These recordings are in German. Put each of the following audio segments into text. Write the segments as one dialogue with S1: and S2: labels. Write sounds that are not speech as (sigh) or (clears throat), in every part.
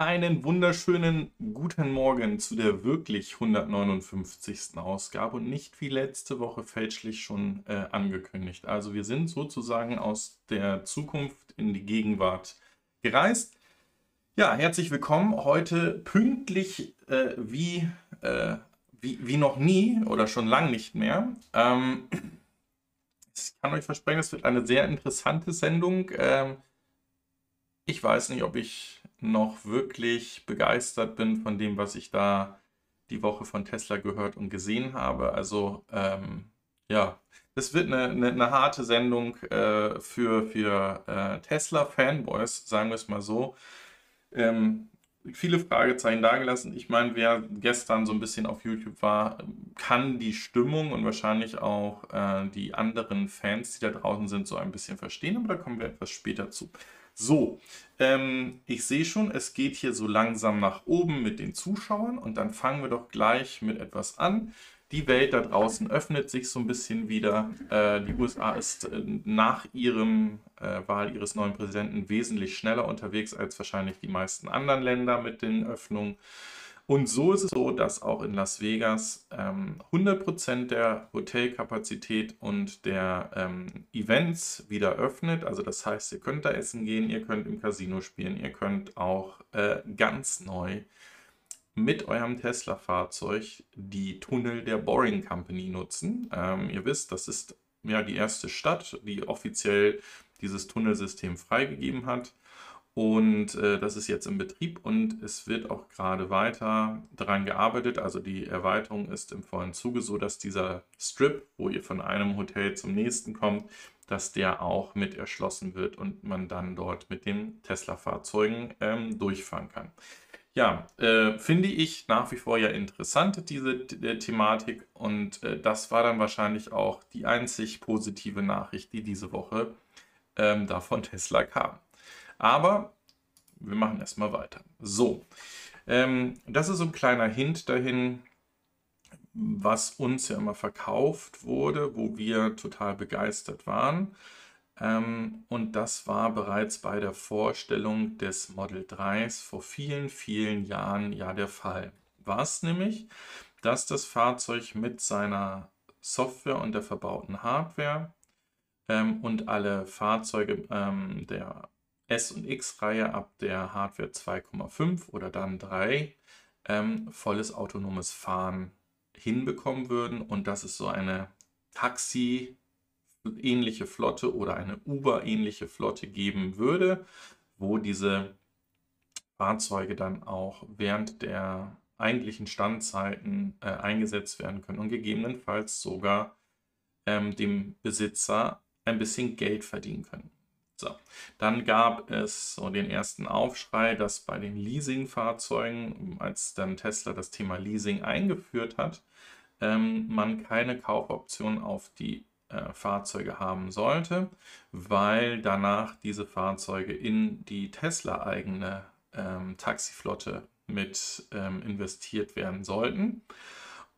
S1: Einen wunderschönen guten Morgen zu der wirklich 159. Ausgabe und nicht wie letzte Woche fälschlich schon äh, angekündigt. Also wir sind sozusagen aus der Zukunft in die Gegenwart gereist. Ja, herzlich willkommen. Heute pünktlich äh, wie, äh, wie, wie noch nie oder schon lang nicht mehr. Ähm, (clears throat) ich kann euch versprechen, es wird eine sehr interessante Sendung. Ähm, ich weiß nicht, ob ich noch wirklich begeistert bin von dem, was ich da die Woche von Tesla gehört und gesehen habe. Also ähm, ja, das wird eine, eine, eine harte Sendung äh, für, für äh, Tesla-Fanboys, sagen wir es mal so. Ähm, viele Fragezeichen dagelassen. Ich meine, wer gestern so ein bisschen auf YouTube war, kann die Stimmung und wahrscheinlich auch äh, die anderen Fans, die da draußen sind, so ein bisschen verstehen, aber da kommen wir etwas später zu. So, ähm, ich sehe schon, es geht hier so langsam nach oben mit den Zuschauern und dann fangen wir doch gleich mit etwas an. Die Welt da draußen öffnet sich so ein bisschen wieder. Äh, die USA ist äh, nach ihrem äh, Wahl ihres neuen Präsidenten wesentlich schneller unterwegs als wahrscheinlich die meisten anderen Länder mit den Öffnungen. Und so ist es so, dass auch in Las Vegas ähm, 100% der Hotelkapazität und der ähm, Events wieder öffnet. Also das heißt, ihr könnt da essen gehen, ihr könnt im Casino spielen, ihr könnt auch äh, ganz neu mit eurem Tesla-Fahrzeug die Tunnel der Boring Company nutzen. Ähm, ihr wisst, das ist ja die erste Stadt, die offiziell dieses Tunnelsystem freigegeben hat. Und äh, das ist jetzt im Betrieb und es wird auch gerade weiter daran gearbeitet. Also die Erweiterung ist im vollen Zuge, so dass dieser Strip, wo ihr von einem Hotel zum nächsten kommt, dass der auch mit erschlossen wird und man dann dort mit den Tesla-Fahrzeugen ähm, durchfahren kann. Ja, äh, finde ich nach wie vor ja interessant, diese äh, Thematik. Und äh, das war dann wahrscheinlich auch die einzig positive Nachricht, die diese Woche ähm, da von Tesla kam. Aber wir machen erstmal weiter. So, ähm, das ist so ein kleiner Hint dahin, was uns ja immer verkauft wurde, wo wir total begeistert waren. Ähm, und das war bereits bei der Vorstellung des Model 3s vor vielen, vielen Jahren ja der Fall. Was nämlich, dass das Fahrzeug mit seiner Software und der verbauten Hardware ähm, und alle Fahrzeuge ähm, der S- und X-Reihe ab der Hardware 2,5 oder dann 3 ähm, volles autonomes Fahren hinbekommen würden. Und das ist so eine Taxi-ähnliche Flotte oder eine Uber-ähnliche Flotte geben würde, wo diese Fahrzeuge dann auch während der eigentlichen Standzeiten äh, eingesetzt werden können und gegebenenfalls sogar ähm, dem Besitzer ein bisschen Geld verdienen können. So, dann gab es so den ersten Aufschrei, dass bei den Leasingfahrzeugen, als dann Tesla das Thema Leasing eingeführt hat, ähm, man keine Kaufoption auf die äh, Fahrzeuge haben sollte, weil danach diese Fahrzeuge in die Tesla-eigene ähm, Taxiflotte mit ähm, investiert werden sollten.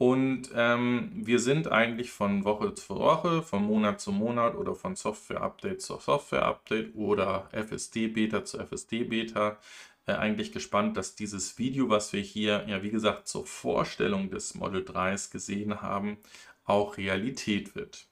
S1: Und ähm, wir sind eigentlich von Woche zu Woche, von Monat zu Monat oder von Software-Update zu Software-Update oder FSD-Beta zu FSD-Beta äh, eigentlich gespannt, dass dieses Video, was wir hier, ja wie gesagt, zur Vorstellung des Model 3s gesehen haben, auch Realität wird.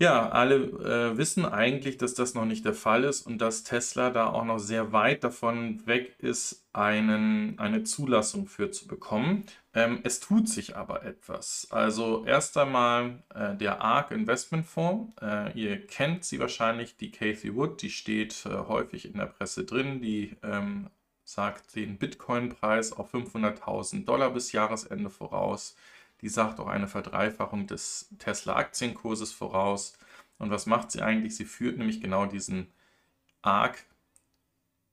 S1: Ja, alle äh, wissen eigentlich, dass das noch nicht der Fall ist und dass Tesla da auch noch sehr weit davon weg ist, einen, eine Zulassung für zu bekommen. Ähm, es tut sich aber etwas. Also erst einmal äh, der ARK Investment Fonds. Äh, ihr kennt sie wahrscheinlich, die Cathy Wood, die steht äh, häufig in der Presse drin, die ähm, sagt den Bitcoin-Preis auf 500.000 Dollar bis Jahresende voraus. Die sagt auch eine Verdreifachung des Tesla-Aktienkurses voraus. Und was macht sie eigentlich? Sie führt nämlich genau diesen ARK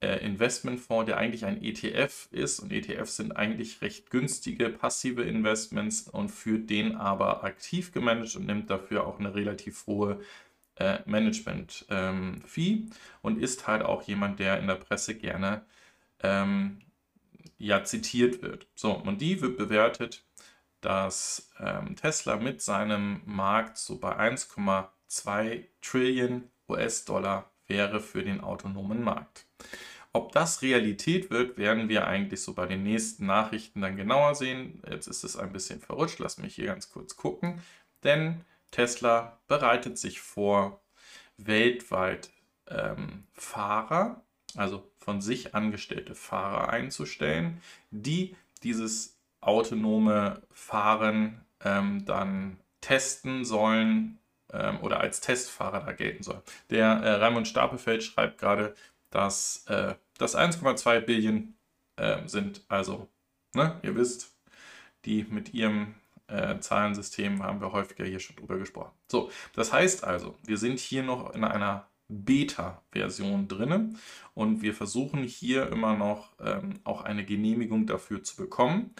S1: Investmentfonds, der eigentlich ein ETF ist. Und ETFs sind eigentlich recht günstige passive Investments und führt den aber aktiv gemanagt und nimmt dafür auch eine relativ hohe äh, Management-Fee ähm, und ist halt auch jemand, der in der Presse gerne ähm, ja zitiert wird. So, und die wird bewertet dass ähm, Tesla mit seinem Markt so bei 1,2 Trillion US-Dollar wäre für den autonomen Markt. Ob das Realität wird, werden wir eigentlich so bei den nächsten Nachrichten dann genauer sehen. Jetzt ist es ein bisschen verrutscht, lass mich hier ganz kurz gucken. Denn Tesla bereitet sich vor, weltweit ähm, Fahrer, also von sich angestellte Fahrer einzustellen, die dieses autonome Fahren ähm, dann testen sollen ähm, oder als Testfahrer da gelten sollen. Der äh, Raimund Stapelfeld schreibt gerade, dass äh, das 1,2 Billionen äh, sind. Also, ne, ihr wisst, die mit ihrem äh, Zahlensystem haben wir häufiger hier schon drüber gesprochen. So, das heißt also, wir sind hier noch in einer Beta-Version drin und wir versuchen hier immer noch ähm, auch eine Genehmigung dafür zu bekommen.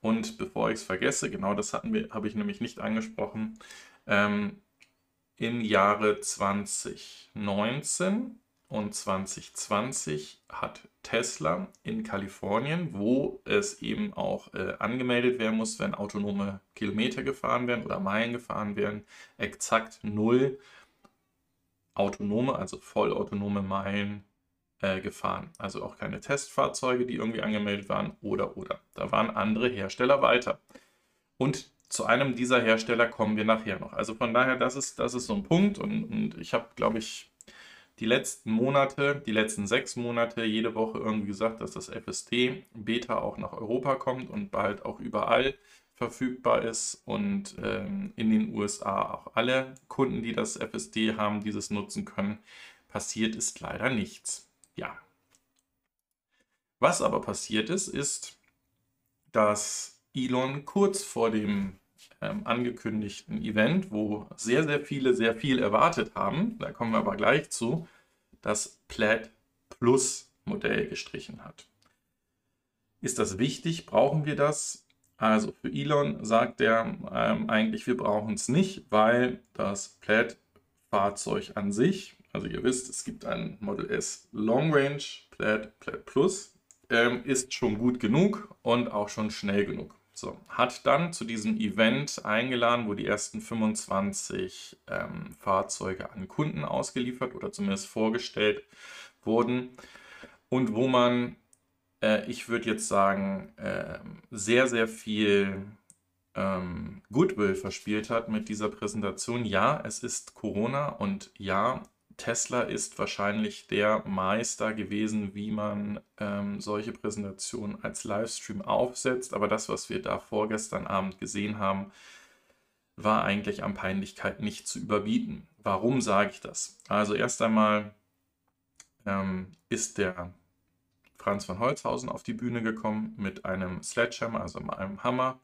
S1: Und bevor ich es vergesse, genau das hatten wir, habe ich nämlich nicht angesprochen, ähm, im Jahre 2019 und 2020 hat Tesla in Kalifornien, wo es eben auch äh, angemeldet werden muss, wenn autonome Kilometer gefahren werden oder Meilen gefahren werden, exakt null autonome, also vollautonome Meilen äh, gefahren. Also auch keine Testfahrzeuge, die irgendwie angemeldet waren oder oder. Da waren andere Hersteller weiter. Und zu einem dieser Hersteller kommen wir nachher noch. Also von daher, das ist, das ist so ein Punkt. Und, und ich habe, glaube ich, die letzten Monate, die letzten sechs Monate, jede Woche irgendwie gesagt, dass das FSD Beta auch nach Europa kommt und bald auch überall verfügbar ist und ähm, in den USA auch alle Kunden, die das FSD haben, dieses nutzen können. Passiert ist leider nichts. Ja. Was aber passiert ist, ist, dass Elon kurz vor dem ähm, angekündigten Event, wo sehr, sehr viele sehr viel erwartet haben, da kommen wir aber gleich zu, das Plaid Plus Modell gestrichen hat. Ist das wichtig? Brauchen wir das? Also für Elon sagt er ähm, eigentlich, wir brauchen es nicht, weil das Plaid-Fahrzeug an sich, also ihr wisst, es gibt ein Model S Long Range, Plaid, Plaid Plus, ähm, ist schon gut genug und auch schon schnell genug. So, hat dann zu diesem Event eingeladen, wo die ersten 25 ähm, Fahrzeuge an Kunden ausgeliefert oder zumindest vorgestellt wurden und wo man äh, ich würde jetzt sagen, äh, sehr, sehr viel ähm, Goodwill verspielt hat mit dieser Präsentation. Ja, es ist Corona und ja, Tesla ist wahrscheinlich der Meister gewesen, wie man ähm, solche Präsentationen als Livestream aufsetzt. Aber das, was wir da vorgestern Abend gesehen haben, war eigentlich an Peinlichkeit nicht zu überbieten. Warum sage ich das? Also erst einmal ähm, ist der Franz von Holzhausen auf die Bühne gekommen mit einem Sledgehammer, also einem Hammer,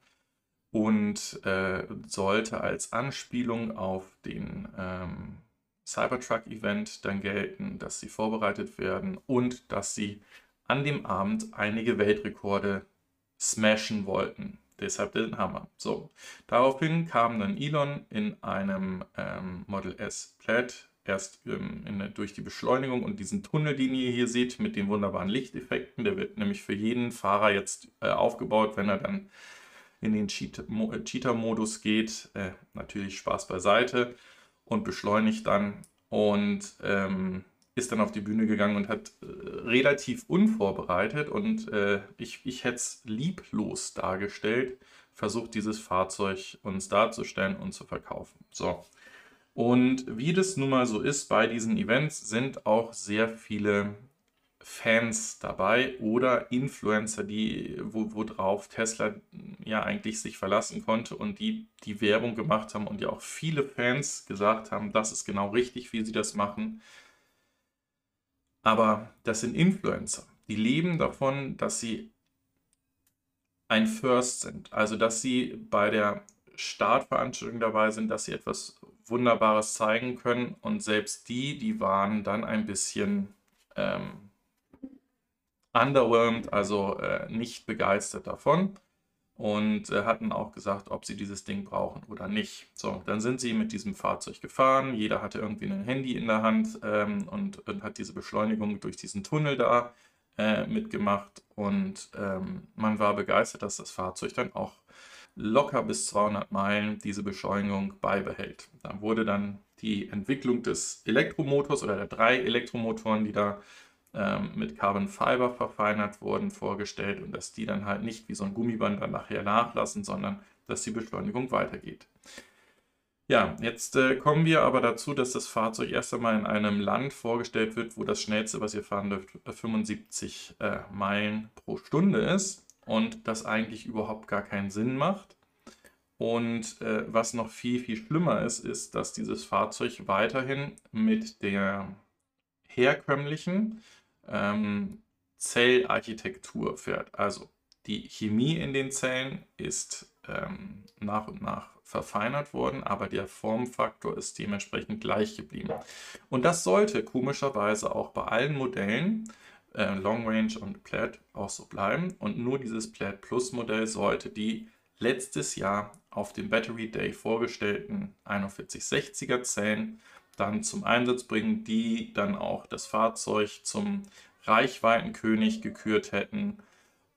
S1: und äh, sollte als Anspielung auf den ähm, Cybertruck-Event dann gelten, dass sie vorbereitet werden und dass sie an dem Abend einige Weltrekorde smashen wollten. Deshalb den Hammer. So, daraufhin kam dann Elon in einem ähm, Model S Plaid erst ähm, in, durch die Beschleunigung und diesen Tunnel, den ihr hier seht, mit den wunderbaren Lichteffekten. Der wird nämlich für jeden Fahrer jetzt äh, aufgebaut, wenn er dann in den äh, Cheater-Modus geht. Äh, natürlich Spaß beiseite und beschleunigt dann und ähm, ist dann auf die Bühne gegangen und hat äh, relativ unvorbereitet und äh, ich, ich hätte es lieblos dargestellt, versucht dieses Fahrzeug uns darzustellen und zu verkaufen. So, und wie das nun mal so ist bei diesen Events, sind auch sehr viele Fans dabei oder Influencer, die, wo, worauf Tesla ja eigentlich sich verlassen konnte und die die Werbung gemacht haben und ja auch viele Fans gesagt haben, das ist genau richtig, wie sie das machen. Aber das sind Influencer. Die leben davon, dass sie ein First sind. Also, dass sie bei der Startveranstaltung dabei sind, dass sie etwas Wunderbares zeigen können. Und selbst die, die waren dann ein bisschen ähm, underwhelmed, also äh, nicht begeistert davon. Und äh, hatten auch gesagt, ob sie dieses Ding brauchen oder nicht. So, dann sind sie mit diesem Fahrzeug gefahren. Jeder hatte irgendwie ein Handy in der Hand ähm, und, und, hat diese Beschleunigung durch diesen Tunnel da äh, mitgemacht. Und ähm, man war begeistert, dass das Fahrzeug dann auch locker bis 200 Meilen diese Beschleunigung beibehält. Da wurde dann die Entwicklung des Elektromotors oder der drei Elektromotoren, die da ähm, mit Carbon Fiber verfeinert wurden, vorgestellt und dass die dann halt nicht wie so ein Gummiband dann nachher nachlassen, sondern dass die Beschleunigung weitergeht. Ja, jetzt äh, kommen wir aber dazu, dass das Fahrzeug erst einmal in einem Land vorgestellt wird, wo das schnellste, was ihr fahren dürft, 75 äh, Meilen pro Stunde ist und das eigentlich überhaupt gar keinen Sinn macht. Und äh, was noch viel, viel schlimmer ist, ist, dass dieses Fahrzeug weiterhin mit der herkömmlichen ähm, Zellarchitektur fährt. Also die Chemie in den Zellen ist ähm, nach und nach verfeinert worden, aber der Formfaktor ist dementsprechend gleich geblieben. Und das sollte komischerweise auch bei allen Modellen äh, Long Range und Plaid auch so bleiben. Und nur dieses Plaid Plus Modell sollte die letztes Jahr auf dem Battery Day vorgestellten 4160er Zellen dann zum Einsatz bringen, die dann auch das Fahrzeug zum Reichweitenkönig gekürt hätten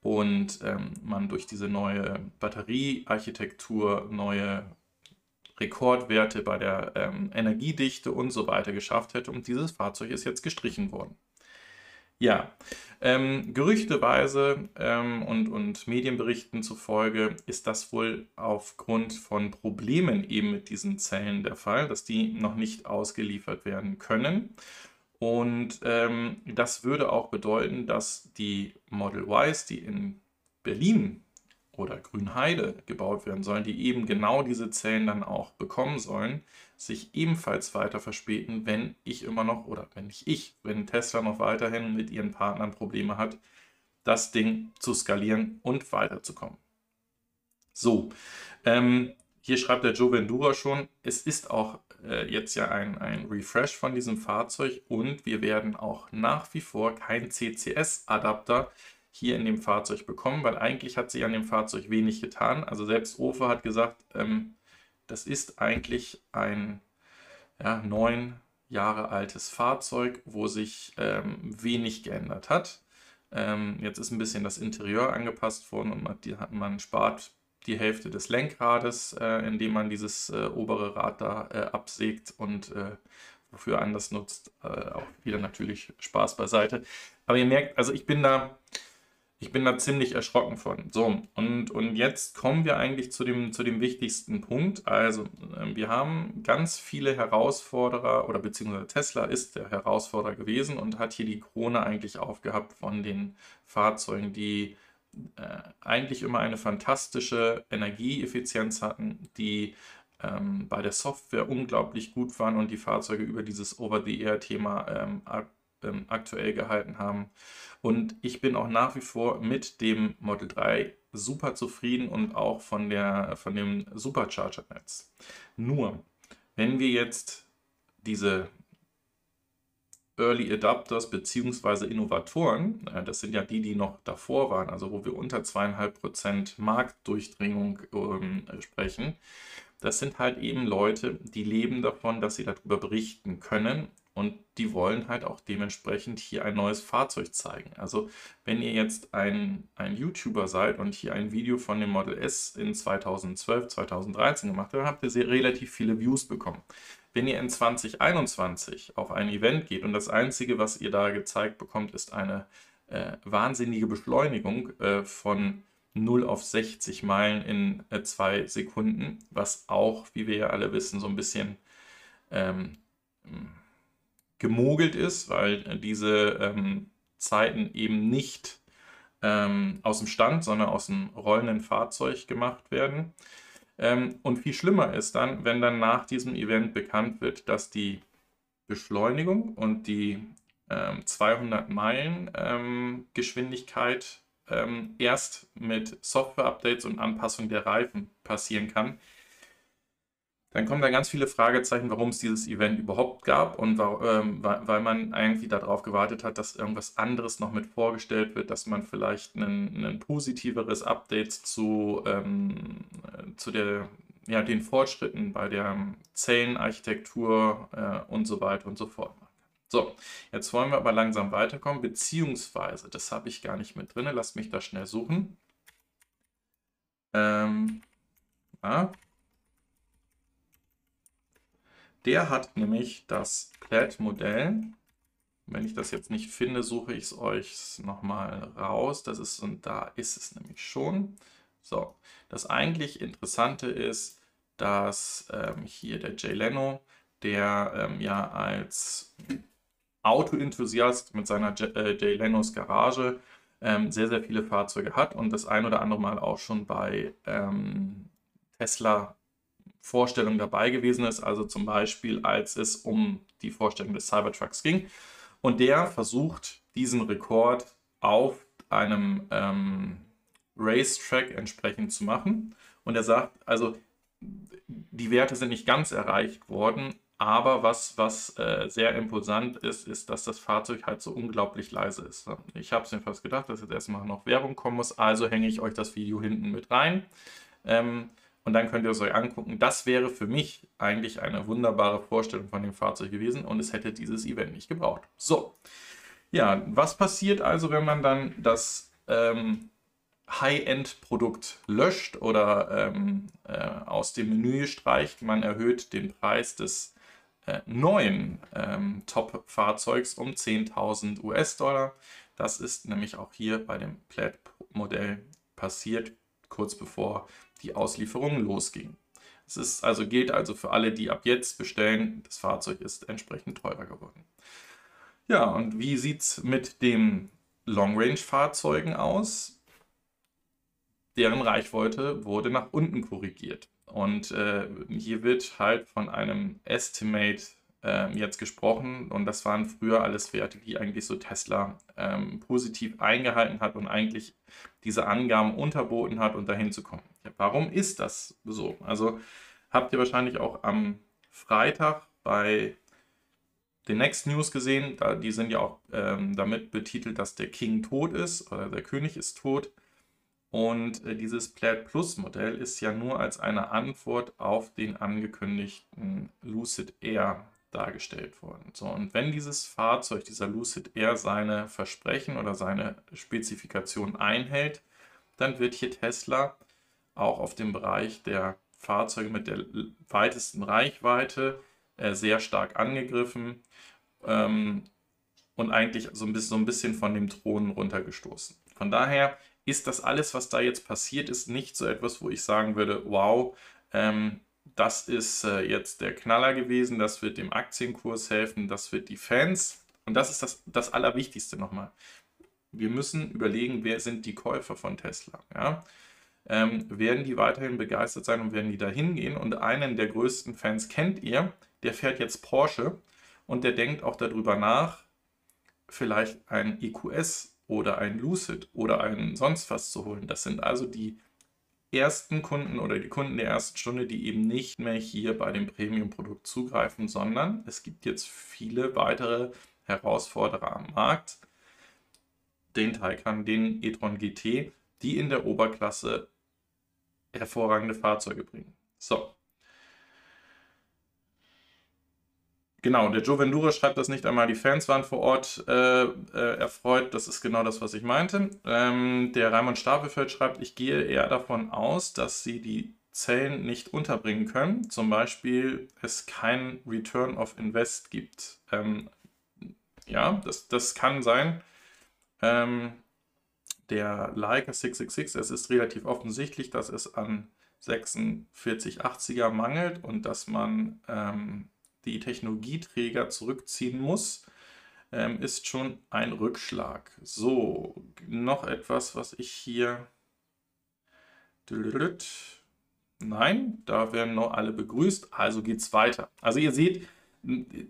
S1: und ähm, man durch diese neue Batteriearchitektur neue Rekordwerte bei der ähm, Energiedichte und so weiter geschafft hätte und dieses Fahrzeug ist jetzt gestrichen worden. Ja, ähm, gerüchteweise ähm, und, und Medienberichten zufolge ist das wohl aufgrund von Problemen eben mit diesen Zellen der Fall, dass die noch nicht ausgeliefert werden können. Und ähm, das würde auch bedeuten, dass die Model Ys, die in Berlin oder Grünheide gebaut werden sollen, die eben genau diese Zellen dann auch bekommen sollen, sich ebenfalls weiter verspäten, wenn ich immer noch, oder wenn nicht ich, wenn Tesla noch weiterhin mit ihren Partnern Probleme hat, das Ding zu skalieren und weiterzukommen. So, ähm, hier schreibt der Joe Vendura schon, es ist auch äh, jetzt ja ein, ein Refresh von diesem Fahrzeug und wir werden auch nach wie vor kein CCS-Adapter hier in dem Fahrzeug bekommen, weil eigentlich hat sich an dem Fahrzeug wenig getan. Also selbst Ofe hat gesagt, ähm, das ist eigentlich ein ja, neun Jahre altes Fahrzeug, wo sich ähm, wenig geändert hat. Ähm, jetzt ist ein bisschen das Interieur angepasst worden und man, die, man spart die Hälfte des Lenkrades, äh, indem man dieses äh, obere Rad da äh, absägt und äh, wofür anders nutzt. Äh, auch wieder natürlich Spaß beiseite. Aber ihr merkt, also ich bin da ich bin da ziemlich erschrocken von. So, und, und jetzt kommen wir eigentlich zu dem, zu dem wichtigsten Punkt. Also, ähm, wir haben ganz viele Herausforderer, oder beziehungsweise Tesla ist der Herausforderer gewesen und hat hier die Krone eigentlich aufgehabt von den Fahrzeugen, die äh, eigentlich immer eine fantastische Energieeffizienz hatten, die ähm, bei der Software unglaublich gut waren und die Fahrzeuge über dieses Over-the-Air-Thema ähm, ähm, aktuell gehalten haben. Und ich bin auch nach wie vor mit dem Model 3 super zufrieden und auch von, der, von dem Supercharger-Netz. Nur, wenn wir jetzt diese Early Adapters bzw. Innovatoren, äh, das sind ja die, die noch davor waren, also wo wir unter zweieinhalb Prozent Marktdurchdringung ähm, sprechen, das sind halt eben Leute, die leben davon, dass sie darüber berichten können und die wollen halt auch dementsprechend hier ein neues Fahrzeug zeigen. Also wenn ihr jetzt ein, ein YouTuber seid und hier ein Video von dem Model S in 2012, 2013 gemacht habt, dann habt ihr relativ viele Views bekommen. Wenn ihr in 2021 auf ein Event geht und das Einzige, was ihr da gezeigt bekommt, ist eine äh, wahnsinnige Beschleunigung äh, von 0 auf 60 Meilen in äh, zwei Sekunden, was auch, wie wir ja alle wissen, so ein bisschen ähm, gemogelt ist, weil äh, diese ähm, Zeiten eben nicht ähm, aus dem Stand, sondern aus dem rollenden Fahrzeug gemacht werden. Ähm, und viel schlimmer ist dann, wenn dann nach diesem Event bekannt wird, dass die Beschleunigung und die 200 ähm, Meilen ähm, Geschwindigkeit ähm, erst mit Software-Updates und Anpassung der Reifen passieren kann, dann kommen da ganz viele Fragezeichen, warum es dieses Event überhaupt gab und ähm, weil man irgendwie darauf gewartet hat, dass irgendwas anderes noch mit vorgestellt wird, dass man vielleicht ein, positiveres Update zu, ähm, zu der, ja, den Fortschritten bei der Zellenarchitektur äh, und so weiter und so fort macht. So, jetzt wollen wir aber langsam weiterkommen, beziehungsweise, das habe ich gar nicht mit drin, lasst mich da schnell suchen. Ähm, ja, der hat nämlich das Plaid-Modell Wenn ich das jetzt nicht finde, suche ich es euch nochmal raus. Das ist, und da ist es nämlich schon. So, das eigentlich Interessante ist, dass ähm, hier der Jay Leno, der ähm, ja als Autoenthusiast mit seiner J äh, Jay Lenos Garage ähm, sehr, sehr viele Fahrzeuge hat und das ein oder andere Mal auch schon bei ähm, Tesla Vorstellungen dabei gewesen ist. Also zum Beispiel, als es um die Vorstellung des Cybertrucks ging. Und der versucht, diesen Rekord auf einem ähm, Racetrack entsprechend zu machen. Und er sagt, also die Werte sind nicht ganz erreicht worden, aber was, was äh, sehr imposant ist, ist, dass das Fahrzeug halt so unglaublich leise ist. Ich habe es mir fast gedacht, dass jetzt erstmal noch Werbung kommen muss, also hänge ich euch das Video hinten mit rein. Ähm, und dann könnt ihr es euch angucken. Das wäre für mich eigentlich eine wunderbare Vorstellung von dem Fahrzeug gewesen und es hätte dieses Event nicht gebraucht. So, ja, was passiert also, wenn man dann das ähm, High-End-Produkt löscht oder ähm, äh, aus dem Menü streicht? Man erhöht den Preis des äh, neuen ähm, Top-Fahrzeugs um 10.000 US-Dollar. Das ist nämlich auch hier bei dem Plaid-Modell passiert, kurz bevor die Auslieferung losging. Es ist also, gilt also für alle, die ab jetzt bestellen, das Fahrzeug ist entsprechend teurer geworden. Ja, und wie sieht es mit den Long-Range-Fahrzeugen aus? Deren Reichweite wurde nach unten korrigiert. Und äh, hier wird halt von einem Estimate äh, jetzt gesprochen. Und das waren früher alles Werte, die eigentlich so Tesla ähm, positiv eingehalten hat und eigentlich diese Angaben unterboten hat, um dahin zu kommen. Ja, warum ist das so? Also habt ihr wahrscheinlich auch am Freitag bei den Next News gesehen. Da, die sind ja auch ähm, damit betitelt, dass der King tot ist oder der König ist tot. Und äh, dieses Plaid Plus Modell ist ja nur als eine Antwort auf den angekündigten Lucid Air dargestellt worden. So, und wenn dieses Fahrzeug, dieser Lucid Air, seine Versprechen oder seine Spezifikation einhält, dann wird hier Tesla auch auf dem Bereich der Fahrzeuge mit der weitesten Reichweite äh, sehr stark angegriffen ähm, und eigentlich so ein, bisschen, so ein bisschen von dem Thron runtergestoßen. Von daher ist das alles, was da jetzt passiert ist, nicht so etwas, wo ich sagen würde, wow, ähm, das ist äh, jetzt der Knaller gewesen, das wird dem Aktienkurs helfen, das wird die Fans. Und das ist das, das Allerwichtigste nochmal. Wir müssen überlegen, wer sind die Käufer von Tesla. Ja? Ähm, werden die weiterhin begeistert sein und werden die da hingehen? Und einen der größten Fans kennt ihr, der fährt jetzt Porsche und der denkt auch darüber nach, vielleicht ein EQS oder ein Lucid oder ein sonst was zu holen. Das sind also die ersten Kunden oder die Kunden der ersten Stunde, die eben nicht mehr hier bei dem Premium-Produkt zugreifen, sondern es gibt jetzt viele weitere Herausforderer am Markt, den Taycan, den e-tron GT, die in der Oberklasse hervorragende Fahrzeuge bringen. So, Genau, der Joe Vendura schreibt das nicht einmal, die Fans waren vor Ort äh, äh, erfreut. Das ist genau das, was ich meinte. Ähm, der Raimund Stapelfeld schreibt, ich gehe eher davon aus, dass sie die Zellen nicht unterbringen können. Zum Beispiel es kein Return of Invest gibt. Ähm, ja, das, das kann sein. Ähm, der Leica 666, es ist relativ offensichtlich, dass es an 4680er mangelt und dass man ähm, die Technologieträger zurückziehen muss, ähm, ist schon ein Rückschlag. So, noch etwas, was ich hier... Nein, da werden noch alle begrüßt, also geht es weiter. Also ihr seht,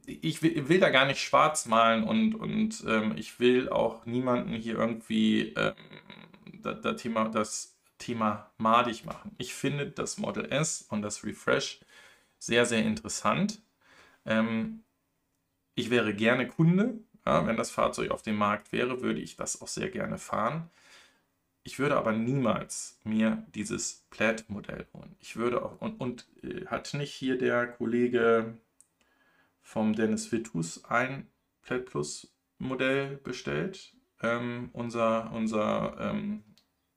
S1: ich will, will, da gar nicht schwarz malen und, und ähm, ich will auch niemanden hier irgendwie ähm, das, das, Thema, das Thema madig machen. Ich finde das Model S und das Refresh sehr, sehr interessant. Ähm, ich wäre gerne Kunde. Ja, wenn das Fahrzeug auf dem Markt wäre, würde ich das auch sehr gerne fahren. Ich würde aber niemals mir dieses Plaid-Modell holen. Ich würde auch, und, und äh, hat nicht hier der Kollege vom Dennis Vitus ein Plaid Plus Modell bestellt? Ähm, unser unser ähm,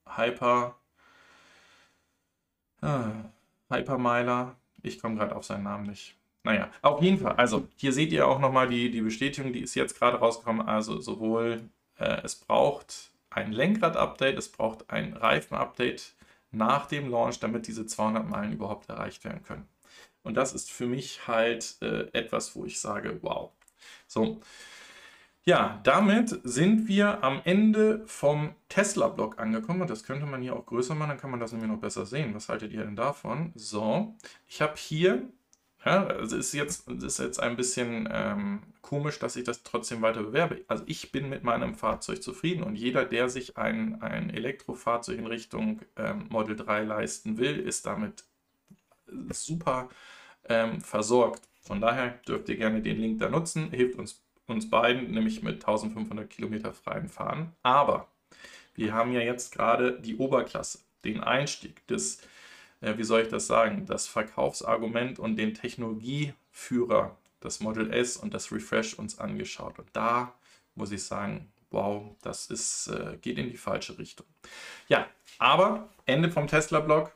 S1: Hyper, äh, Hypermiler, ich komme gerade auf seinen Namen nicht. Naja, auf jeden Fall. Also hier seht ihr auch nochmal die, die Bestätigung, die ist jetzt gerade rausgekommen. Also sowohl äh, es braucht ein Lenkrad-Update, es braucht ein Reifen-Update nach dem Launch, damit diese 200 Meilen überhaupt erreicht werden können. Und das ist für mich halt äh, etwas, wo ich sage, wow. So, ja, damit sind wir am Ende vom Tesla-Blog angekommen. Und das könnte man hier auch größer machen, dann kann man das nämlich noch besser sehen. Was haltet ihr denn davon? So, ich habe hier, ja, also ist jetzt, ist jetzt ein bisschen ähm, komisch, dass ich das trotzdem weiter bewerbe. Also ich bin mit meinem Fahrzeug zufrieden und jeder, der sich ein, ein Elektrofahrzeug in Richtung ähm, Model 3 leisten will, ist damit super ähm, versorgt. Von daher dürft ihr gerne den Link da nutzen, hilft uns uns beiden, nämlich mit 1500 Kilometer freien Fahren. Aber wir haben ja jetzt gerade die Oberklasse, den Einstieg, das, äh, wie soll ich das sagen, das Verkaufsargument und den Technologieführer, das Model S und das Refresh uns angeschaut. Und da muss ich sagen, wow, das ist, äh, geht in die falsche Richtung. Ja, aber Ende vom Tesla-Blog.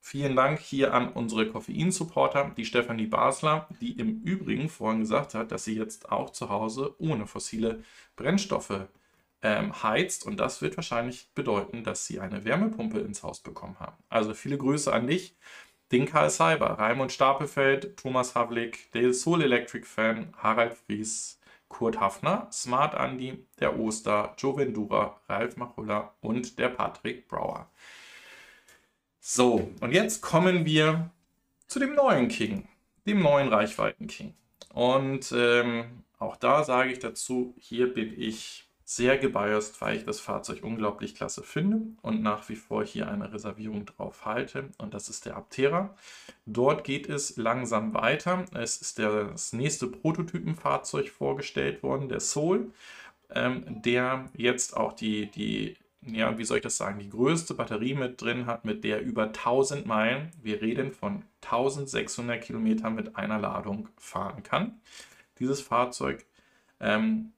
S1: Vielen Dank hier an unsere Koffein-Supporter, die Stefanie Basler, die im Übrigen vorhin gesagt hat, dass sie jetzt auch zu Hause ohne fossile Brennstoffe ähm, heizt. Und das wird wahrscheinlich bedeuten, dass sie eine Wärmepumpe ins Haus bekommen haben. Also viele Grüße an dich, den Karl Cyber, Raimund Stapelfeld, Thomas Havlik, der Soul Electric Fan, Harald Fries, Kurt Hafner, Smart Andy, der Oster, Joe Vendura, Ralf Machulla und der Patrick Brauer. So, und jetzt kommen wir zu dem neuen King, dem neuen Reichweiten-King. Und ähm, auch da sage ich dazu, hier bin ich sehr gebiased, weil ich das Fahrzeug unglaublich klasse finde und nach wie vor hier eine Reservierung drauf halte. Und das ist der Aptera. Dort geht es langsam weiter. Es ist das nächste Prototypenfahrzeug vorgestellt worden, der Soul, ähm, der jetzt auch die, die ja, wie soll ich das sagen, die größte Batterie mit drin hat, mit der über 1000 Meilen, wir reden von 1600 Kilometern mit einer Ladung fahren kann. Dieses Fahrzeug, ähm,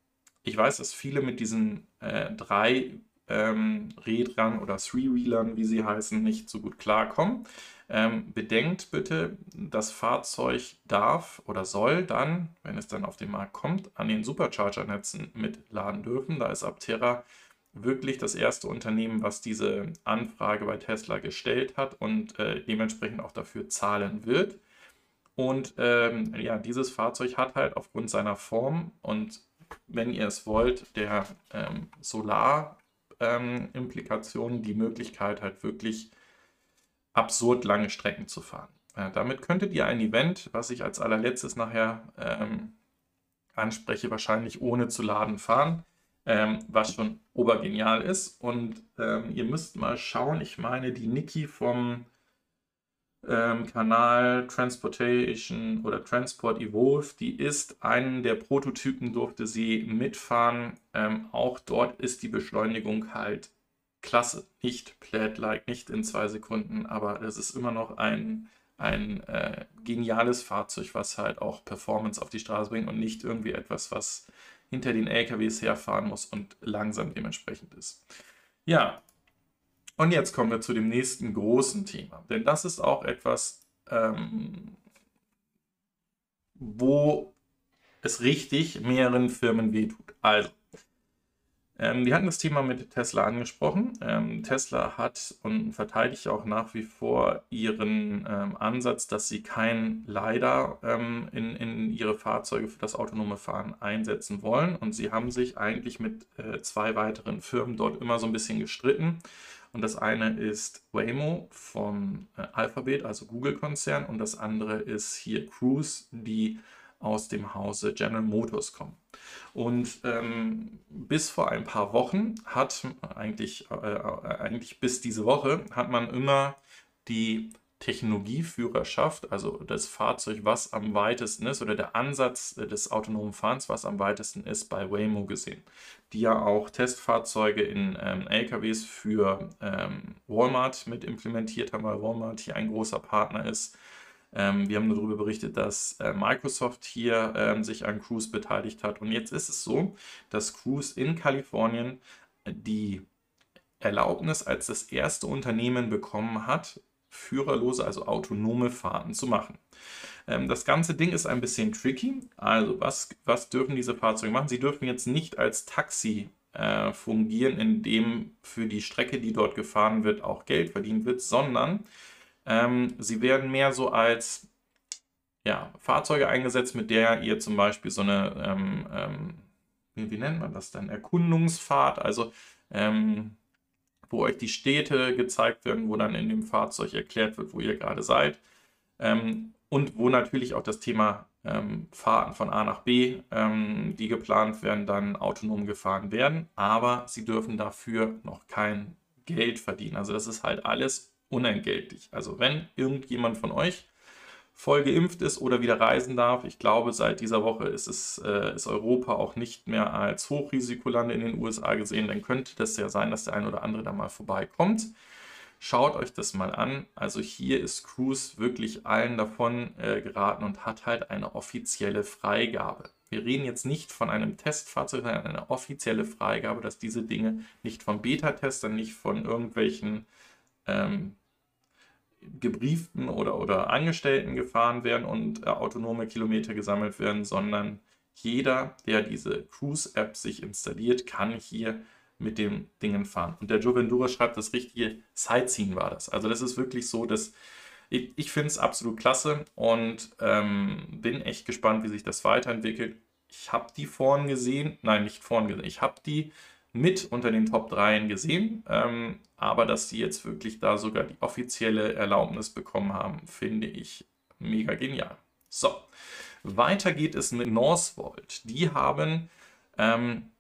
S1: ich weiß, dass viele mit diesen äh, drei ähm, Rädern oder Three-Wheelern, wie sie heißen, nicht so gut klarkommen. Ähm, bedenkt bitte, das Fahrzeug darf oder soll dann, wenn es dann auf den Markt kommt, an den Supercharger-Netzen mitladen dürfen. Da ist Aptera wirklich das erste Unternehmen, was diese Anfrage bei Tesla gestellt hat und äh, dementsprechend auch dafür zahlen wird. Und ähm, ja, dieses Fahrzeug hat halt aufgrund seiner Form und wenn ihr es wollt, der ähm, Solar-Implikation ähm, die Möglichkeit halt wirklich absurd lange Strecken zu fahren. Äh, damit könntet ihr ein Event, was ich als allerletztes nachher ähm, anspreche, wahrscheinlich ohne zu laden fahren ähm, was schon obergenial ist. Und ähm, ihr müsst mal schauen, ich meine, die Niki vom ähm, Kanal Transportation oder Transport Evolve, die ist einen der Prototypen, durfte sie mitfahren. Ähm, auch dort ist die Beschleunigung halt klasse. Nicht Plaid-like, nicht in zwei Sekunden, aber es ist immer noch ein, ein äh, geniales Fahrzeug, was halt auch Performance auf die Straße bringt und nicht irgendwie etwas, was hinter den LKWs herfahren muss und langsam dementsprechend ist. Ja, und jetzt kommen wir zu dem nächsten großen Thema, denn das ist auch etwas, ähm, wo es richtig mehreren Firmen wehtut. Also, ähm, wir hatten das Thema mit Tesla angesprochen. Ähm, Tesla hat und verteidigt auch nach wie vor ihren ähm, Ansatz, dass sie kein LiDAR ähm, in, in ihre Fahrzeuge für das autonome Fahren einsetzen wollen. Und sie haben sich eigentlich mit äh, zwei weiteren Firmen dort immer so ein bisschen gestritten. Und das eine ist Waymo von äh, Alphabet, also Google-Konzern, und das andere ist hier Cruise, die aus dem Hause General Motors kommen. Und ähm, bis vor ein paar Wochen hat eigentlich, äh, äh, eigentlich bis diese Woche, hat man immer die Technologieführerschaft, also das Fahrzeug, was am weitesten ist, oder der Ansatz des autonomen Fahrens, was am weitesten ist, bei Waymo gesehen, die ja auch Testfahrzeuge in ähm, LKWs für ähm, Walmart mit implementiert haben, weil Walmart hier ein großer Partner ist ähm, wir haben darüber berichtet, dass äh, Microsoft hier ähm, sich an Cruise beteiligt hat. Und jetzt ist es so, dass Cruise in Kalifornien die Erlaubnis als das erste Unternehmen bekommen hat, führerlose, also autonome Fahrten zu machen. Ähm, das ganze Ding ist ein bisschen tricky. Also was, was dürfen diese Fahrzeuge machen? Sie dürfen jetzt nicht als Taxi äh, fungieren, indem für die Strecke, die dort gefahren wird, auch Geld verdient wird, sondern ähm, sie werden mehr so als ja, Fahrzeuge eingesetzt, mit der ihr zum Beispiel so eine, ähm, ähm, wie, wie, nennt man das dann, Erkundungsfahrt, also ähm, wo euch die Städte gezeigt werden, wo dann in dem Fahrzeug erklärt wird, wo ihr gerade seid. Ähm, und wo natürlich auch das Thema ähm, Fahrten von A nach B, ähm, die geplant werden, dann autonom gefahren werden. Aber sie dürfen dafür noch kein Geld verdienen. Also das ist halt alles unentgeltlich. Also wenn irgendjemand von euch voll geimpft ist oder wieder reisen darf, ich glaube, seit dieser Woche ist, es, äh, ist Europa auch nicht mehr als Hochrisikoland in den USA gesehen, dann könnte das ja sein, dass der ein oder andere da mal vorbeikommt. Schaut euch das mal an. Also hier ist Cruise wirklich allen davon äh, geraten und hat halt eine offizielle Freigabe. Wir reden jetzt nicht von einem Testfahrzeug, sondern eine offizielle Freigabe, dass diese Dinge nicht von Beta-Testern, nicht von irgendwelchen ähm, Gebrieften oder, oder Angestellten gefahren werden und äh, autonome Kilometer gesammelt werden, sondern jeder, der diese Cruise-App sich installiert, kann hier mit den Dingen fahren. Und der Joe Vendura schreibt, das richtige Sightseeing war das. Also das ist wirklich so, dass ich, ich finde es absolut klasse und ähm, bin echt gespannt, wie sich das weiterentwickelt. Ich habe die vorn gesehen, nein, nicht vorn gesehen, ich habe die mit unter den Top 3 gesehen, ähm, aber dass sie jetzt wirklich da sogar die offizielle Erlaubnis bekommen haben, finde ich mega genial. So, weiter geht es mit Northvolt. Die haben ähm,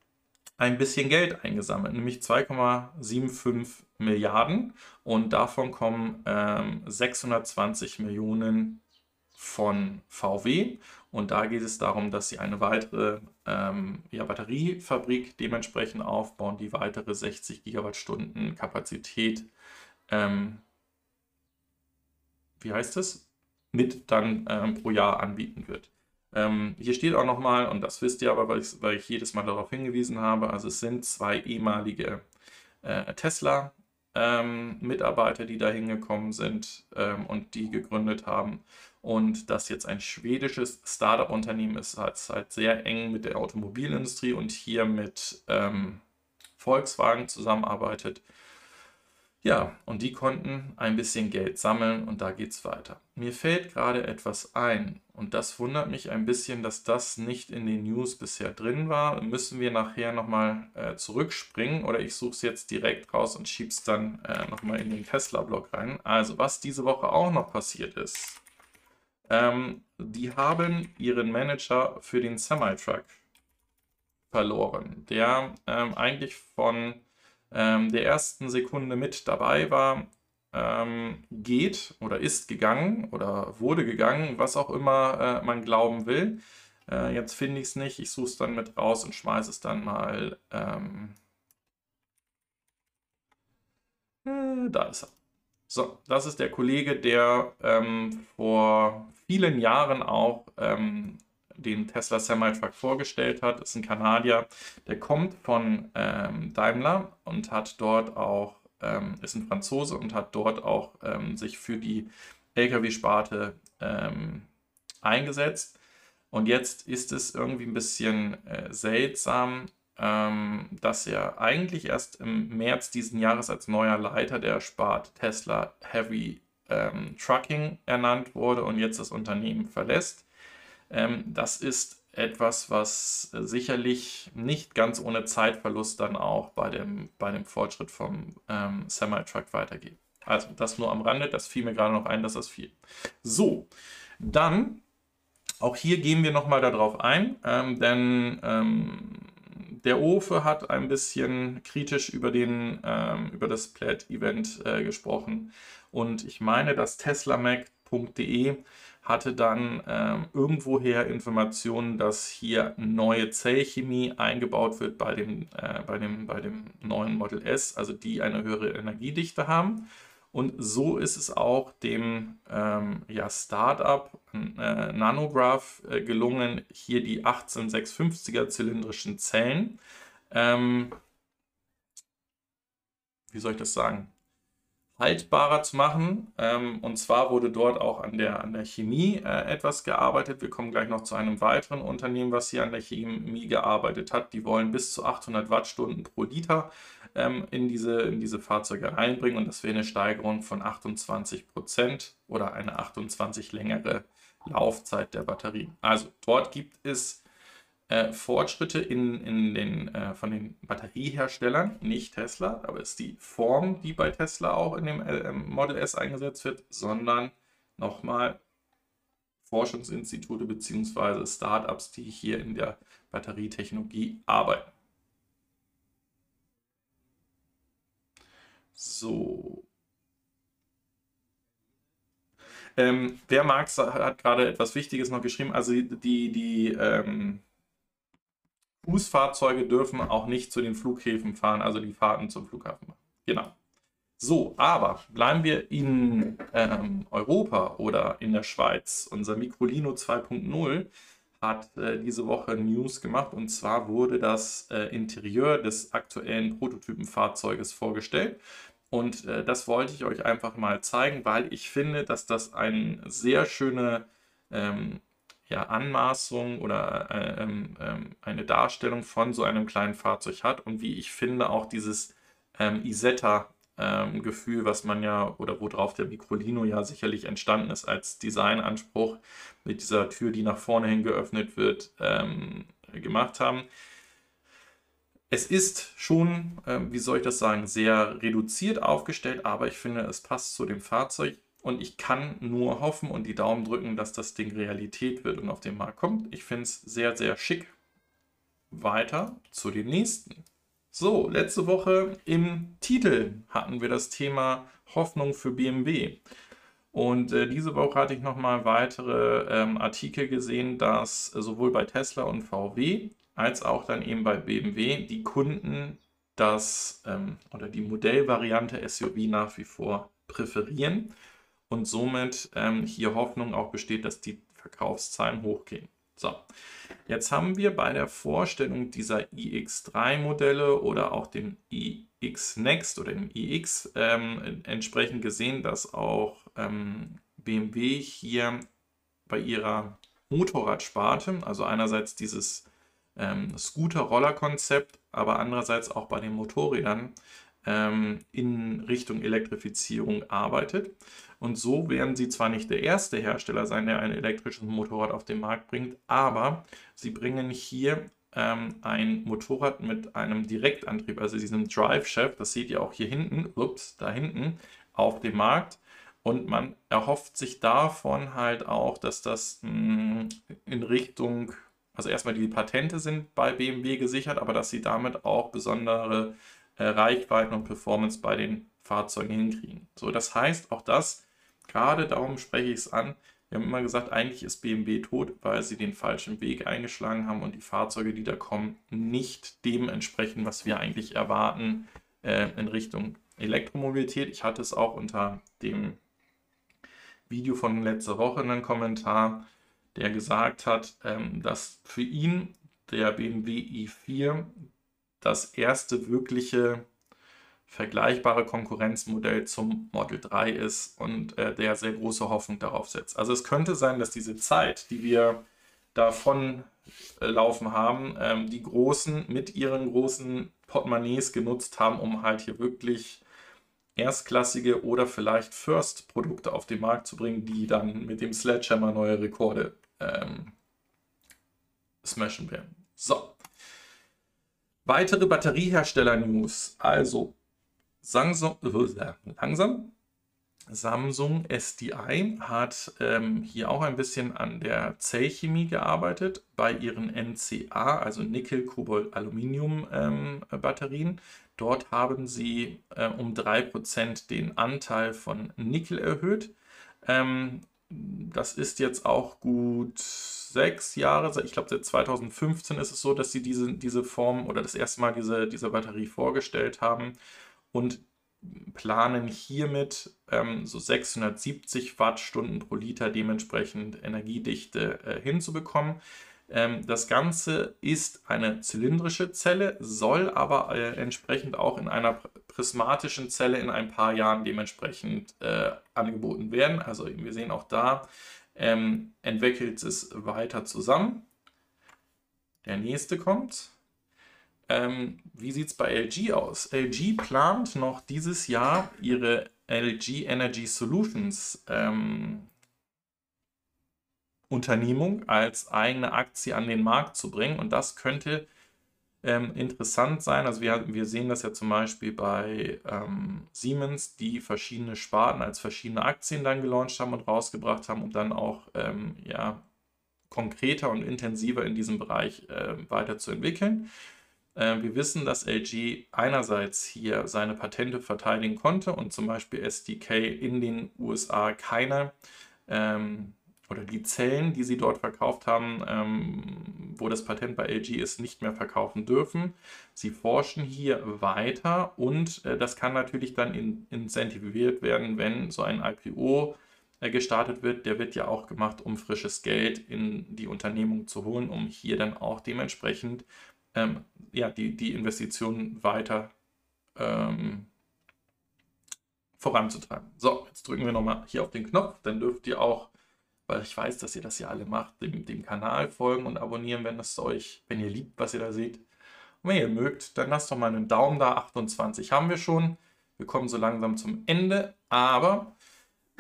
S1: ein bisschen Geld eingesammelt, nämlich 2,75 Milliarden und davon kommen ähm, 620 Millionen von VW und da geht es darum, dass sie eine weitere ähm, ja, Batteriefabrik dementsprechend aufbauen, die weitere 60 Gigawattstunden Kapazität, ähm, wie heißt es, mit dann ähm, pro Jahr anbieten wird. Ähm, hier steht auch nochmal, und das wisst ihr aber, weil ich, weil ich, jedes Mal darauf hingewiesen habe, also es sind zwei ehemalige äh, Tesla. Ähm, Mitarbeiter, die da hingekommen sind ähm, und die gegründet haben. Und das jetzt ein schwedisches Startup-Unternehmen ist, hat halt sehr eng mit der Automobilindustrie und hier mit ähm, Volkswagen zusammenarbeitet. Ja, und die konnten ein bisschen Geld sammeln und da geht es weiter. Mir fällt gerade etwas ein und das wundert mich ein bisschen, dass das nicht in den News bisher drin war. Müssen wir nachher nochmal äh, zurückspringen oder ich suche es jetzt direkt raus und schiebe es dann äh, nochmal in den Tesla-Blog rein. Also, was diese Woche auch noch passiert ist, ähm, die haben ihren Manager für den Semi-Truck verloren, der ähm, eigentlich von ähm, der ersten Sekunde mit dabei war, ähm, geht oder ist gegangen oder wurde gegangen, was auch immer äh, man glauben will. Äh, jetzt finde ich es nicht. Ich suche es dann mit raus und schmeiße es dann mal. Ähm, äh, da ist er. So, das ist der Kollege, der ähm, vor vielen Jahren auch ähm, den Tesla Semi-Truck vorgestellt hat. Ist ein Kanadier, der kommt von ähm, Daimler und hat dort auch, ähm, ist ein Franzose und hat dort auch ähm, sich für die Lkw-Sparte ähm, eingesetzt. Und jetzt ist es irgendwie ein bisschen äh, seltsam, ähm, dass er eigentlich erst im März diesen Jahres als neuer Leiter der Sparte Tesla Heavy ähm, Trucking ernannt wurde und jetzt das Unternehmen verlässt. Ähm, das ist etwas, was äh, sicherlich nicht ganz ohne Zeitverlust dann auch bei dem, bei dem Fortschritt vom ähm, Semi-Truck weitergeht. Also das nur am Rande, das fiel mir gerade noch ein, dass das fiel. So, dann, auch hier gehen wir nochmal darauf ein, ähm, denn ähm, der Ofe hat ein bisschen kritisch über, den, ähm, über das Plaid-Event äh, gesprochen und ich meine, dass TeslaMac.de hatte dann ähm, irgendwoher Informationen, dass hier neue Zellchemie eingebaut wird bei dem, äh, bei, dem, bei dem neuen Model S, also die eine höhere Energiedichte haben. Und so ist es auch dem ähm, ja, Startup äh, Nanograph äh, gelungen, hier die 18650er zylindrischen Zellen, ähm, wie soll ich das sagen, haltbarer zu machen. Ähm, und zwar wurde dort auch an der, an der Chemie äh, etwas gearbeitet. Wir kommen gleich noch zu einem weiteren Unternehmen, was hier an der Chemie gearbeitet hat. Die wollen bis zu 800 Wattstunden pro Liter ähm, in, diese, in diese Fahrzeuge reinbringen und das wäre eine Steigerung von 28 Prozent oder eine 28 längere Laufzeit der Batterien. Also dort gibt es äh, Fortschritte in, in den, äh, von den Batterieherstellern, nicht Tesla, aber es ist die Form, die bei Tesla auch in dem äh, Model S eingesetzt wird, sondern nochmal Forschungsinstitute bzw. Startups, die hier in der Batterietechnologie arbeiten. So. Ähm, wer mag, hat gerade etwas Wichtiges noch geschrieben. Also die, die ähm, Fußfahrzeuge dürfen auch nicht zu den Flughäfen fahren, also die Fahrten zum Flughafen machen. Genau. So, aber bleiben wir in ähm, Europa oder in der Schweiz. Unser Microlino 2.0 hat äh, diese Woche News gemacht und zwar wurde das äh, Interieur des aktuellen Prototypenfahrzeuges vorgestellt. Und äh, das wollte ich euch einfach mal zeigen, weil ich finde, dass das eine sehr schöne ähm, ja, Anmaßung oder äh, ähm, ähm, eine Darstellung von so einem kleinen Fahrzeug hat und wie ich finde auch dieses ähm, Isetta-Gefühl, ähm, was man ja oder worauf der Microlino ja sicherlich entstanden ist als Designanspruch mit dieser Tür, die nach vorne hin geöffnet wird, ähm, gemacht haben. Es ist schon, äh, wie soll ich das sagen, sehr reduziert aufgestellt, aber ich finde, es passt zu dem Fahrzeug und ich kann nur hoffen und die Daumen drücken, dass das Ding Realität wird und auf den Markt kommt. Ich finde es sehr, sehr schick. Weiter zu dem nächsten. So, letzte Woche im Titel hatten wir das Thema Hoffnung für BMW. Und äh, diese Woche hatte ich nochmal weitere ähm, Artikel gesehen, dass sowohl bei Tesla und VW als auch dann eben bei BMW die Kunden das ähm, oder die Modellvariante SUV nach wie vor präferieren und somit ähm, hier Hoffnung auch besteht, dass die Verkaufszahlen hochgehen. So, jetzt haben wir bei der Vorstellung dieser iX3-Modelle oder auch dem iX Next oder dem iX ähm, entsprechend gesehen, dass auch ähm, BMW hier bei ihrer Motorradsparte, also einerseits dieses ähm, Scooter-Roller-Konzept, aber andererseits auch bei den Motorrädern ähm, in Richtung Elektrifizierung arbeitet. Und so werden sie zwar nicht der erste Hersteller sein, der ein elektrisches Motorrad auf den Markt bringt, aber sie bringen hier ähm, ein Motorrad mit einem Direktantrieb, also diesem Drive Shaft, das seht ihr auch hier hinten, ups, da hinten, auf dem Markt. Und man erhofft sich davon halt auch, dass das mh, mm, in Richtung, also erstmal die Patente sind bei BMW gesichert, aber dass sie damit auch besondere äh, Reichweiten und Performance bei den Fahrzeugen hinkriegen. So, das heißt, auch das Gerade darum spreche ich es an. Wir haben immer gesagt, eigentlich ist BMW tot, weil sie den falschen Weg eingeschlagen haben und die Fahrzeuge, die da kommen, nicht dem entsprechen, was wir eigentlich erwarten äh, in Richtung Elektromobilität. Ich hatte es auch unter dem Video von letzter Woche einen Kommentar, der gesagt hat, ähm, dass für ihn der BMW i4 das erste wirkliche vergleichbare Konkurrenzmodell zum Model 3 ist und äh, der sehr große Hoffnung darauf setzt. Also es könnte sein, dass diese Zeit, die wir davon äh, laufen haben, ähm, die Großen mit ihren großen Portemonnaies genutzt haben, um halt hier wirklich erstklassige oder vielleicht First-Produkte auf den Markt zu bringen, die dann mit dem Sledgehammer neue Rekorde ähm, smashen werden. So. Weitere Batteriehersteller-News. Also Samsung, äh, langsam. Samsung SDI hat ähm, hier auch ein bisschen an der Zellchemie gearbeitet bei ihren NCA, also Nickel, Kobalt, Aluminium ähm, Batterien. Dort haben sie äh, um 3% den Anteil von Nickel erhöht. Ähm, das ist jetzt auch gut sechs Jahre, ich glaube seit 2015 ist es so, dass sie diese, diese Form oder das erste Mal diese, diese Batterie vorgestellt haben und planen hiermit ähm, so 670 Wattstunden pro Liter dementsprechend Energiedichte äh, hinzubekommen. Ähm, das Ganze ist eine zylindrische Zelle, soll aber äh, entsprechend auch in einer prismatischen Zelle in ein paar Jahren dementsprechend äh, angeboten werden. Also wir sehen auch da, ähm, entwickelt es weiter zusammen. Der nächste kommt. Ähm, wie sieht es bei LG aus? LG plant noch dieses Jahr ihre LG Energy Solutions ähm, Unternehmung als eigene Aktie an den Markt zu bringen. Und das könnte ähm, interessant sein. Also wir, wir sehen das ja zum Beispiel bei ähm, Siemens, die verschiedene Sparten als verschiedene Aktien dann gelauncht haben und rausgebracht haben, um dann auch ähm, ja, konkreter und intensiver in diesem Bereich äh, weiterzuentwickeln. Äh, wir wissen, dass LG einerseits hier seine Patente verteidigen konnte und zum Beispiel SDK in den USA keine ähm, oder die Zellen, die sie dort verkauft haben, ähm, wo das Patent bei LG ist, nicht mehr verkaufen dürfen. Sie forschen hier weiter und äh, das kann natürlich dann in, incentiviert werden, wenn so ein IPO äh, gestartet wird. Der wird ja auch gemacht, um frisches Geld in die Unternehmung zu holen, um hier dann auch dementsprechend ähm, ja, die, die Investitionen weiter ähm, voranzutreiben. So, jetzt drücken wir nochmal hier auf den Knopf, dann dürft ihr auch weil ich weiß, dass ihr das ja alle macht, dem, dem Kanal folgen und abonnieren, wenn es euch, wenn ihr liebt, was ihr da seht. Und wenn ihr mögt, dann lasst doch mal einen Daumen da. 28 haben wir schon. Wir kommen so langsam zum Ende, aber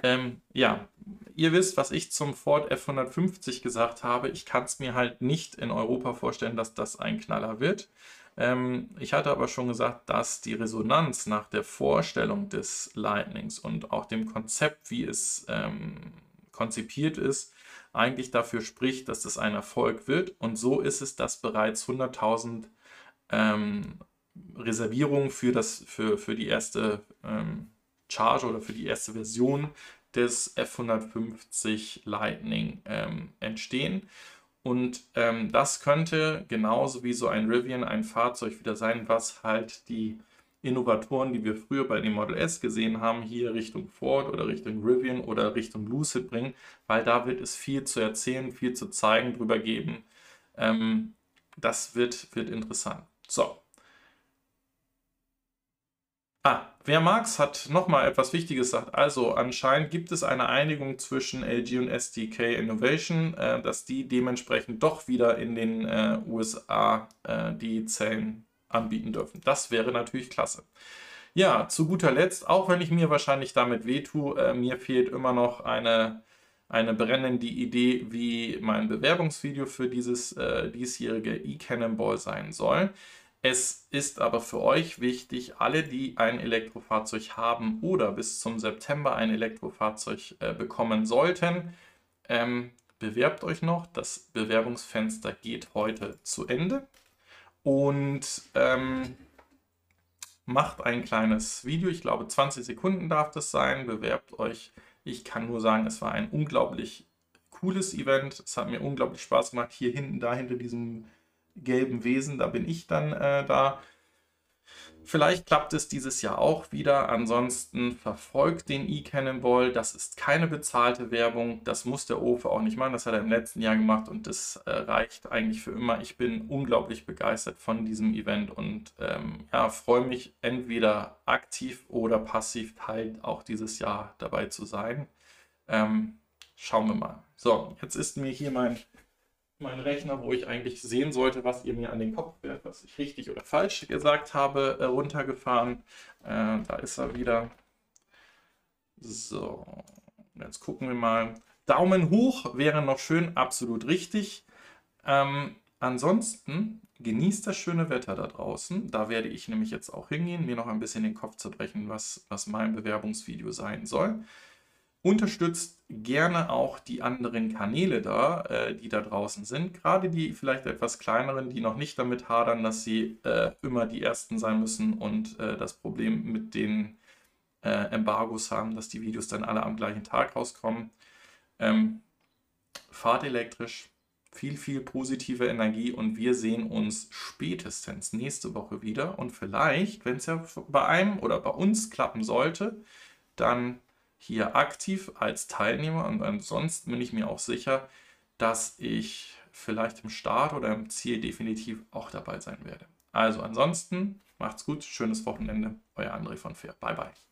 S1: ähm, ja, ihr wisst, was ich zum Ford F150 gesagt habe. Ich kann es mir halt nicht in Europa vorstellen, dass das ein Knaller wird. Ähm, ich hatte aber schon gesagt, dass die Resonanz nach der Vorstellung des Lightnings und auch dem Konzept, wie es ähm, konzipiert ist, eigentlich dafür spricht, dass das ein Erfolg wird. Und so ist es, dass bereits 100.000 ähm, Reservierungen für, das, für, für die erste ähm, Charge oder für die erste Version des F150 Lightning ähm, entstehen. Und ähm, das könnte genauso wie so ein Rivian ein Fahrzeug wieder sein, was halt die Innovatoren, die wir früher bei dem Model S gesehen haben, hier Richtung Ford oder Richtung Rivian oder Richtung Lucid bringen, weil da wird es viel zu erzählen, viel zu zeigen, drüber geben. Ähm, das wird, wird interessant. So. Ah, wer mag's, hat nochmal etwas Wichtiges gesagt. Also anscheinend gibt es eine Einigung zwischen LG und SDK Innovation, äh, dass die dementsprechend doch wieder in den äh, USA äh, die Zellen anbieten dürfen. Das wäre natürlich klasse. Ja, zu guter Letzt, auch wenn ich mir wahrscheinlich damit wehtue, äh, mir fehlt immer noch eine, eine brennende Idee, wie mein Bewerbungsvideo für dieses äh, diesjährige e-Cannonball sein soll. Es ist aber für euch wichtig, alle, die ein Elektrofahrzeug haben oder bis zum September ein Elektrofahrzeug äh, bekommen sollten, ähm, bewerbt euch noch. Das Bewerbungsfenster geht heute zu Ende und ähm, macht ein kleines Video. Ich glaube, 20 Sekunden darf das sein. Bewerbt euch. Ich kann nur sagen, es war ein unglaublich cooles Event. Es hat mir unglaublich Spaß gemacht. Hier hinten, da hinter diesem gelben Wesen, da bin ich dann äh, da. Vielleicht klappt es dieses Jahr auch wieder. Ansonsten verfolgt den e-Cannonball. Das ist keine bezahlte Werbung. Das muss der Ofe auch nicht machen. Das hat er im letzten Jahr gemacht und das äh, reicht eigentlich für immer. Ich bin unglaublich begeistert von diesem Event und ähm, ja, freue mich entweder aktiv oder passiv halt auch dieses Jahr dabei zu sein. Ähm, schauen wir mal. So, jetzt ist mir hier mein mein Rechner, wo ich eigentlich sehen sollte, was ihr mir an den Kopf werft, was ich richtig oder falsch gesagt habe, äh, runtergefahren. Äh, da ist er wieder. So, jetzt gucken wir mal. Daumen hoch wäre noch schön, absolut richtig. Ähm, ansonsten genießt das schöne Wetter da draußen. Da werde ich nämlich jetzt auch hingehen, mir noch ein bisschen den Kopf zerbrechen, was, was mein Bewerbungsvideo sein soll. Unterstützt gerne auch die anderen Kanäle da, äh, die da draußen sind. Gerade die vielleicht etwas kleineren, die noch nicht damit hadern, dass sie äh, immer die Ersten sein müssen und äh, das Problem mit den äh, Embargos haben, dass die Videos dann alle am gleichen Tag rauskommen. Ähm, fahrt elektrisch, viel, viel positive Energie und wir sehen uns spätestens nächste Woche wieder. Und vielleicht, wenn es ja bei einem oder bei uns klappen sollte, dann hier aktiv als Teilnehmer und ansonsten bin ich mir auch sicher, dass ich vielleicht im Start oder im Ziel definitiv auch dabei sein werde. Also ansonsten macht's gut, schönes Wochenende, euer André von Fair. Bye bye.